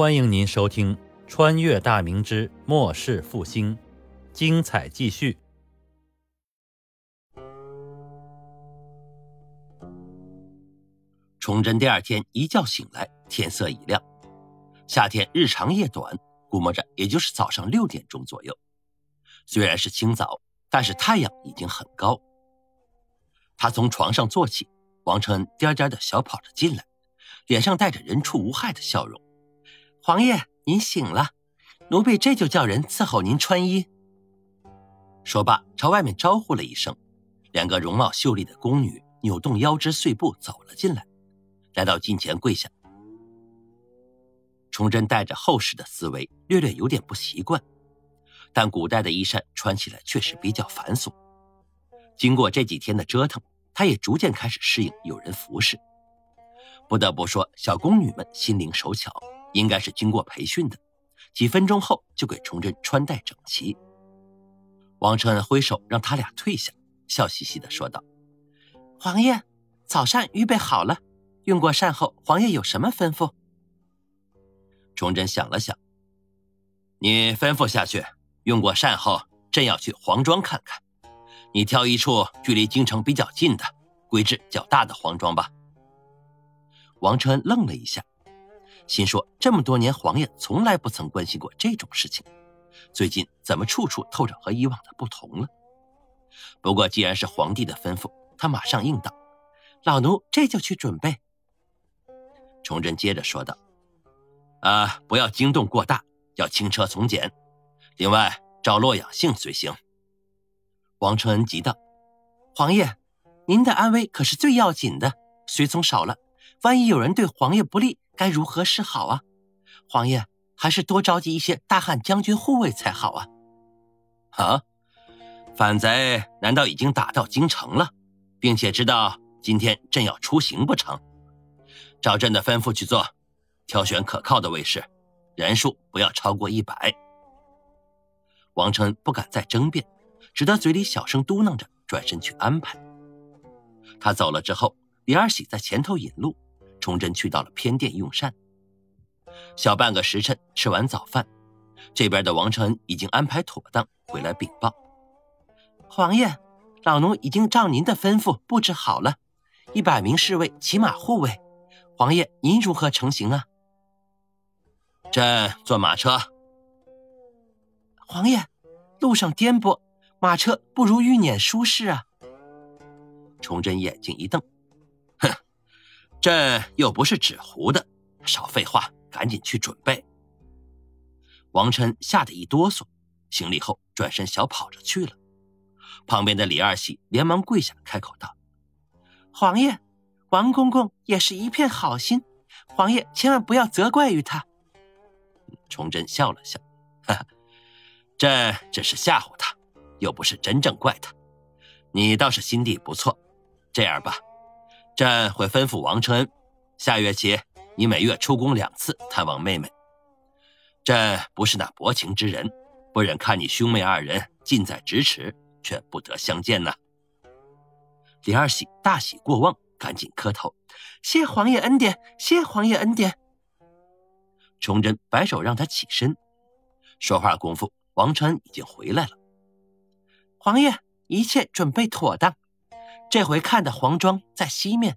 欢迎您收听《穿越大明之末世复兴》，精彩继续。崇祯第二天一觉醒来，天色已亮。夏天日长夜短，估摸着也就是早上六点钟左右。虽然是清早，但是太阳已经很高。他从床上坐起，王承恩颠颠的小跑着进来，脸上带着人畜无害的笑容。皇爷，您醒了，奴婢这就叫人伺候您穿衣。说罢，朝外面招呼了一声，两个容貌秀丽的宫女扭动腰肢碎步走了进来，来到近前跪下。崇祯带着后世的思维，略略有点不习惯，但古代的衣衫穿起来确实比较繁琐。经过这几天的折腾，他也逐渐开始适应有人服侍。不得不说，小宫女们心灵手巧。应该是经过培训的，几分钟后就给崇祯穿戴整齐。王承恩挥手让他俩退下，笑嘻嘻地说道：“皇爷，早膳预备好了，用过膳后，皇爷有什么吩咐？”崇祯想了想：“你吩咐下去，用过膳后，朕要去黄庄看看，你挑一处距离京城比较近的、规制较大的黄庄吧。”王承恩愣了一下。心说：这么多年，皇爷从来不曾关心过这种事情，最近怎么处处透着和以往的不同了？不过既然是皇帝的吩咐，他马上应道：“老奴这就去准备。”崇祯接着说道：“啊，不要惊动过大，要轻车从简。另外，照洛阳性随行。”王承恩急道：“皇爷，您的安危可是最要紧的，随从少了，万一有人对皇爷不利。”该如何是好啊，皇爷，还是多召集一些大汉将军护卫才好啊！啊，反贼难道已经打到京城了，并且知道今天朕要出行不成？照朕的吩咐去做，挑选可靠的卫士，人数不要超过一百。王承恩不敢再争辩，只得嘴里小声嘟囔着，转身去安排。他走了之后，李二喜在前头引路。崇祯去到了偏殿用膳，小半个时辰吃完早饭，这边的王承恩已经安排妥当，回来禀报：皇爷，老奴已经照您的吩咐布置好了，一百名侍卫骑马护卫。皇爷，您如何成行啊？朕坐马车。皇爷，路上颠簸，马车不如御辇舒适啊。崇祯眼睛一瞪。朕又不是纸糊的，少废话，赶紧去准备。王琛吓得一哆嗦，行礼后转身小跑着去了。旁边的李二喜连忙跪下，开口道：“皇爷，王公公也是一片好心，皇爷千万不要责怪于他。”崇祯笑了笑：“哈哈，朕只是吓唬他，又不是真正怪他。你倒是心地不错。这样吧。”朕会吩咐王承恩，下月起你每月出宫两次探望妹妹。朕不是那薄情之人，不忍看你兄妹二人近在咫尺却不得相见呐。李二喜大喜过望，赶紧磕头，谢皇爷恩典，谢皇爷恩典。崇祯摆手让他起身，说话功夫，王承恩已经回来了。皇爷，一切准备妥当。这回看的黄庄在西面，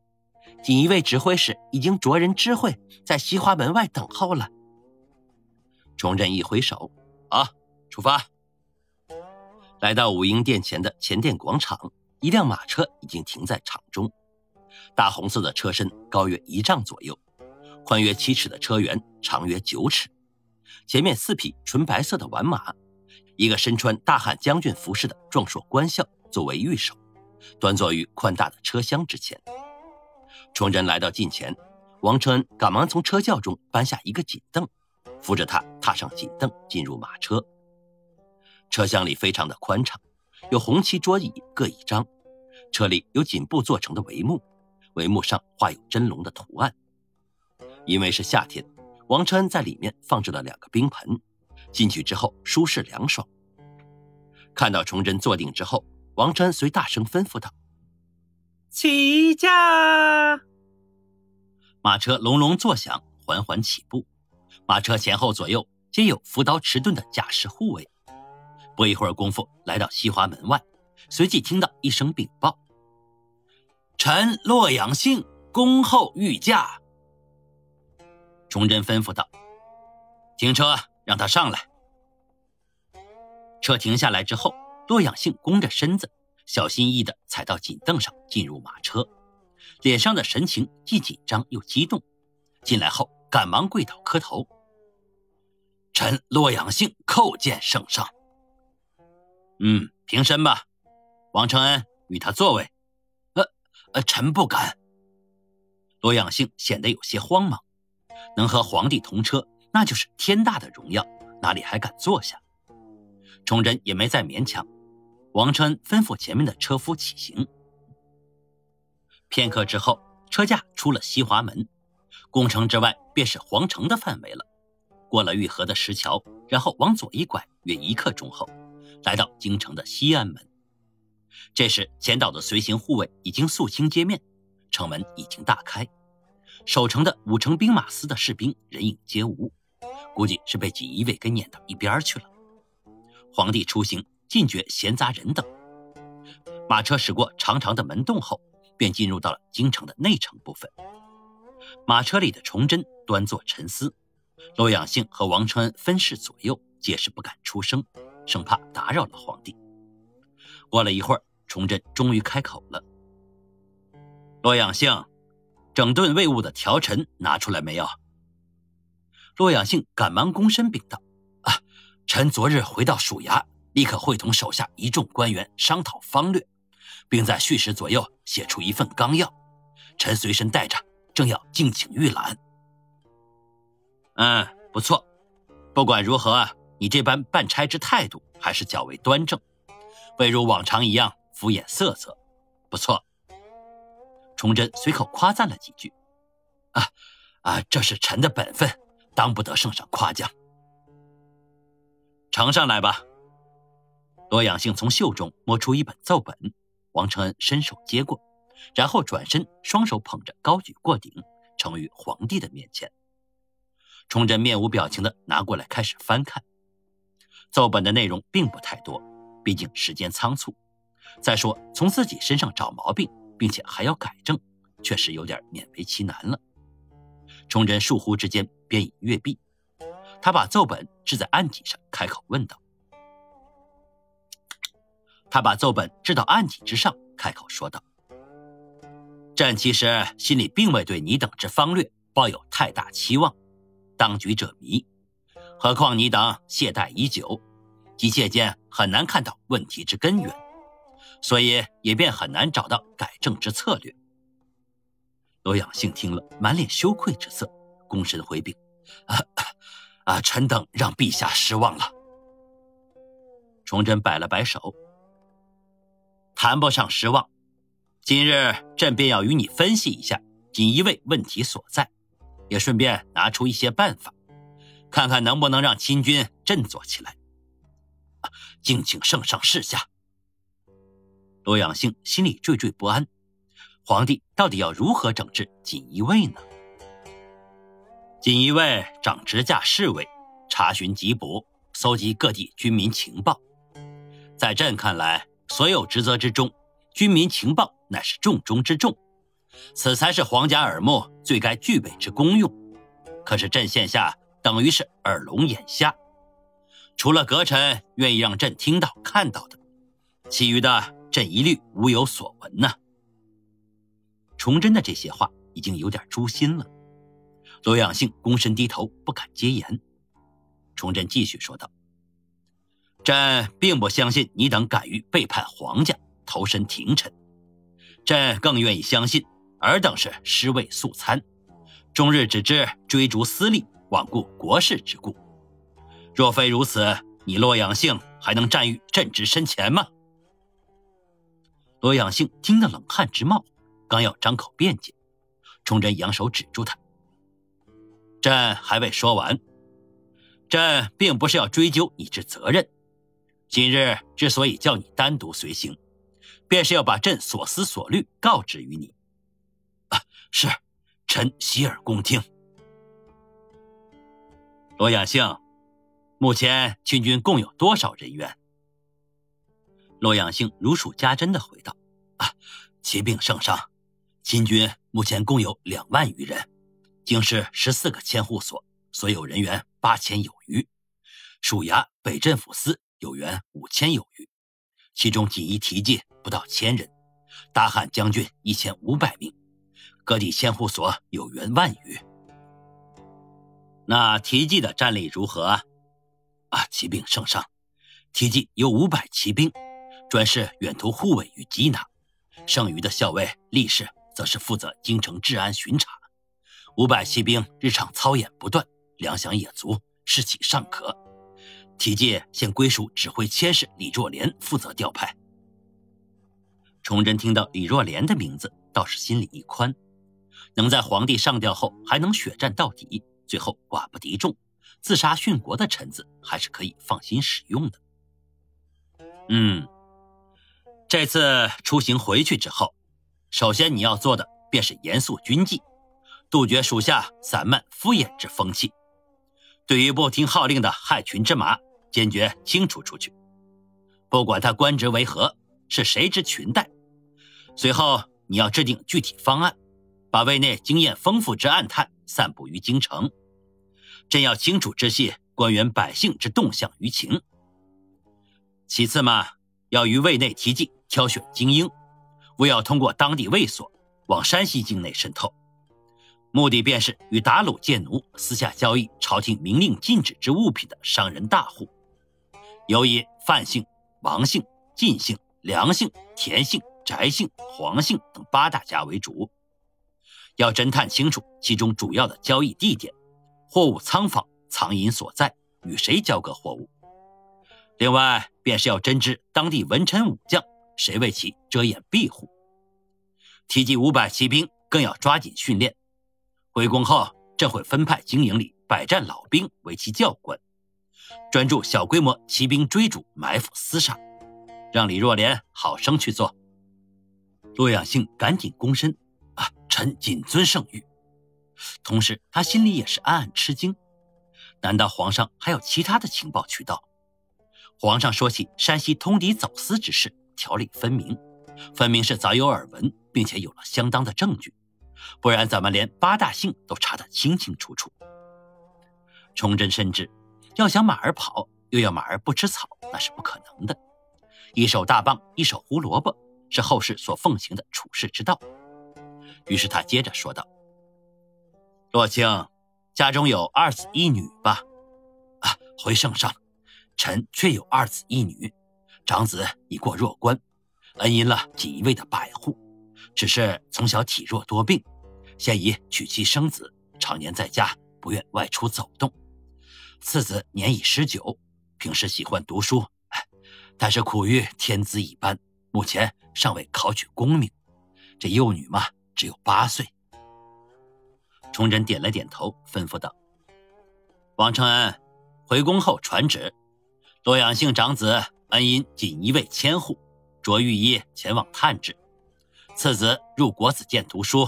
锦衣卫指挥使已经着人知会，在西华门外等候了。崇祯一挥手，啊，出发！来到武英殿前的前殿广场，一辆马车已经停在场中，大红色的车身高约一丈左右，宽约七尺的车辕长约九尺，前面四匹纯白色的完马，一个身穿大汉将军服饰的壮硕官校作为御手。端坐于宽大的车厢之前，崇祯来到近前，王承恩赶忙从车轿中搬下一个锦凳，扶着他踏上锦凳，进入马车。车厢里非常的宽敞，有红漆桌椅各一张，车里有锦布做成的帷幕，帷幕上画有真龙的图案。因为是夏天，王承恩在里面放置了两个冰盆，进去之后舒适凉爽。看到崇祯坐定之后。王承随大声吩咐道：“起驾！”马车隆隆作响，缓缓起步。马车前后左右皆有扶刀持盾的甲士护卫。不一会儿功夫，来到西华门外，随即听到一声禀报：“臣洛阳信恭候御驾。”崇祯吩咐道：“停车，让他上来。”车停下来之后，洛阳信弓着身子，小心翼翼地踩到锦凳上，进入马车，脸上的神情既紧张又激动。进来后，赶忙跪倒磕头：“臣洛阳信叩见圣上。”嗯，平身吧，王承恩，与他座位。呃，呃，臣不敢。洛阳信显得有些慌忙，能和皇帝同车，那就是天大的荣耀，哪里还敢坐下？崇祯也没再勉强，王承恩吩咐前面的车夫起行。片刻之后，车驾出了西华门，宫城之外便是皇城的范围了。过了御河的石桥，然后往左一拐，约一刻钟后。来到京城的西安门，这时前岛的随行护卫已经肃清街面，城门已经大开，守城的五城兵马司的士兵人影皆无，估计是被锦衣卫给撵到一边去了。皇帝出行禁绝闲杂人等，马车驶过长长的门洞后，便进入到了京城的内城部分。马车里的崇祯端坐沉思，娄养性和王承恩分侍左右，皆是不敢出声。生怕打扰了皇帝。过了一会儿，崇祯终于开口了：“洛阳性，整顿卫务的条陈拿出来没有？”洛阳性赶忙躬身禀道：“啊，臣昨日回到署衙，立刻会同手下一众官员商讨方略，并在序时左右写出一份纲要，臣随身带着，正要敬请御览。”嗯，不错。不管如何。你这般办差之态度还是较为端正，未如往常一样敷衍塞责，不错。崇祯随口夸赞了几句，啊啊，这是臣的本分，当不得圣上夸奖。呈上来吧。罗养性从袖中摸出一本奏本，王承恩伸手接过，然后转身，双手捧着，高举过顶，呈于皇帝的面前。崇祯面无表情的拿过来，开始翻看。奏本的内容并不太多，毕竟时间仓促。再说从自己身上找毛病，并且还要改正，确实有点勉为其难了。崇祯倏忽之间便已阅毕，他把奏本置在案几上，开口问道：“他把奏本置到案几之上，开口说道：‘朕其实心里并未对你等之方略抱有太大期望，当局者迷。’”何况你等懈怠已久，急切间很难看到问题之根源，所以也便很难找到改正之策略。罗养性听了，满脸羞愧之色，躬身回禀：“啊啊，臣等让陛下失望了。”崇祯摆了摆手：“谈不上失望，今日朕便要与你分析一下锦衣卫问题所在，也顺便拿出一些办法。”看看能不能让亲军振作起来。敬请圣上示下。罗养性心里惴惴不安，皇帝到底要如何整治锦衣卫呢？锦衣卫掌直驾侍卫，查询缉捕，搜集各地军民情报。在朕看来，所有职责之中，军民情报乃是重中之重，此才是皇家耳目最该具备之功用。可是朕现下。等于是耳聋眼瞎，除了阁臣愿意让朕听到看到的，其余的朕一律无有所闻呢。崇祯的这些话已经有点诛心了。罗养性躬身低头，不敢接言。崇祯继续说道：“朕并不相信你等敢于背叛皇家，投身廷臣。朕更愿意相信尔等是尸位素餐，终日只知追逐私利。”罔顾国事之故，若非如此，你洛阳性还能站于朕之身前吗？洛阳性听得冷汗直冒，刚要张口辩解，崇祯扬手止住他：“朕还未说完，朕并不是要追究你之责任。今日之所以叫你单独随行，便是要把朕所思所虑告知于你。啊，是，臣洗耳恭听。”罗养性，目前秦军共有多少人员？洛阳兴如数家珍的回道：“啊，骑兵圣上，秦军目前共有两万余人，京师十四个千户所，所有人员八千有余；属衙北镇抚司有员五千有余，其中锦衣提骑不到千人，大汉将军一千五百名，各地千户所有员万余。那提骑的战力如何？啊，啊骑兵圣上，提骑有五百骑兵。”专是远途护卫与缉拿，剩余的校尉、力士则是负责京城治安巡查。五百骑兵日常操演不断，粮饷也足，士气尚可。提骑现归属指挥佥事李若莲负责调派。崇祯听到李若莲的名字，倒是心里一宽，能在皇帝上吊后还能血战到底，最后寡不敌众，自杀殉国的臣子，还是可以放心使用的。嗯。这次出行回去之后，首先你要做的便是严肃军纪，杜绝属下散漫敷衍之风气。对于不听号令的害群之马，坚决清除出去。不管他官职为何，是谁之裙带。随后你要制定具体方案，把位内经验丰富之暗探散布于京城，朕要清楚知悉官员百姓之动向舆情。其次嘛，要于位内提进。挑选精英，为要通过当地卫所往山西境内渗透，目的便是与打虏贱奴、私下交易朝廷明令禁止之物品的商人大户，有以范姓、王姓、晋姓、梁姓、田姓、翟姓、黄姓等八大家为主，要侦探清楚其中主要的交易地点、货物仓房、藏银所在、与谁交割货物。另外，便是要侦知当地文臣武将。谁为其遮掩庇护？提及五百骑兵，更要抓紧训练。回宫后，朕会分派经营里百战老兵为其教官，专注小规模骑兵追逐、埋伏、厮杀，让李若莲好生去做。洛阳兴赶紧躬身：“啊，臣谨遵圣谕。”同时，他心里也是暗暗吃惊：难道皇上还有其他的情报渠道？皇上说起山西通敌走私之事。条理分明，分明是早有耳闻，并且有了相当的证据，不然怎么连八大姓都查得清清楚楚？崇祯深知，要想马儿跑，又要马儿不吃草，那是不可能的。一手大棒，一手胡萝卜，是后世所奉行的处世之道。于是他接着说道：“洛清，家中有二子一女吧？啊，回圣上，臣确有二子一女。”长子已过弱冠，恩荫了锦衣卫的百户，只是从小体弱多病，现已娶妻生子，常年在家，不愿外出走动。次子年已十九，平时喜欢读书，但是苦于天资一般，目前尚未考取功名。这幼女嘛，只有八岁。崇祯点了点头，吩咐道：“王承恩，回宫后传旨，洛阳姓长子。”恩因锦衣卫千户，着御医前往探治。次子入国子监读书。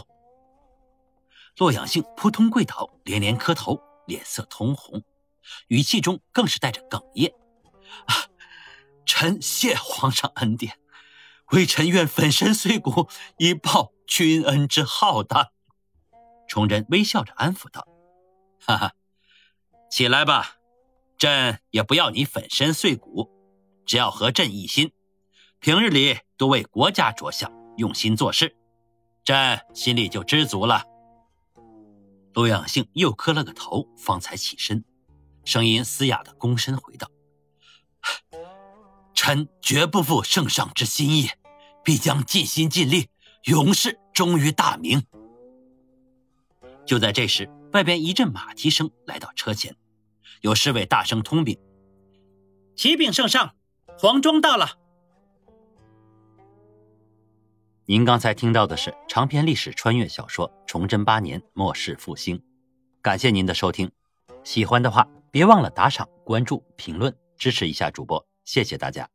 洛阳兴扑通跪倒，连连磕头，脸色通红，语气中更是带着哽咽：“啊，臣谢皇上恩典，微臣愿粉身碎骨以报君恩之浩大。”崇祯微笑着安抚道：“哈哈，起来吧，朕也不要你粉身碎骨。”只要和朕一心，平日里多为国家着想，用心做事，朕心里就知足了。陆养性又磕了个头，方才起身，声音嘶哑的躬身回道：“臣绝不负圣上之心意，必将尽心尽力，永世忠于大明。”就在这时，外边一阵马蹄声来到车前，有侍卫大声通禀：“启禀圣上。”黄忠到了。您刚才听到的是长篇历史穿越小说《崇祯八年末世复兴》，感谢您的收听。喜欢的话，别忘了打赏、关注、评论，支持一下主播，谢谢大家。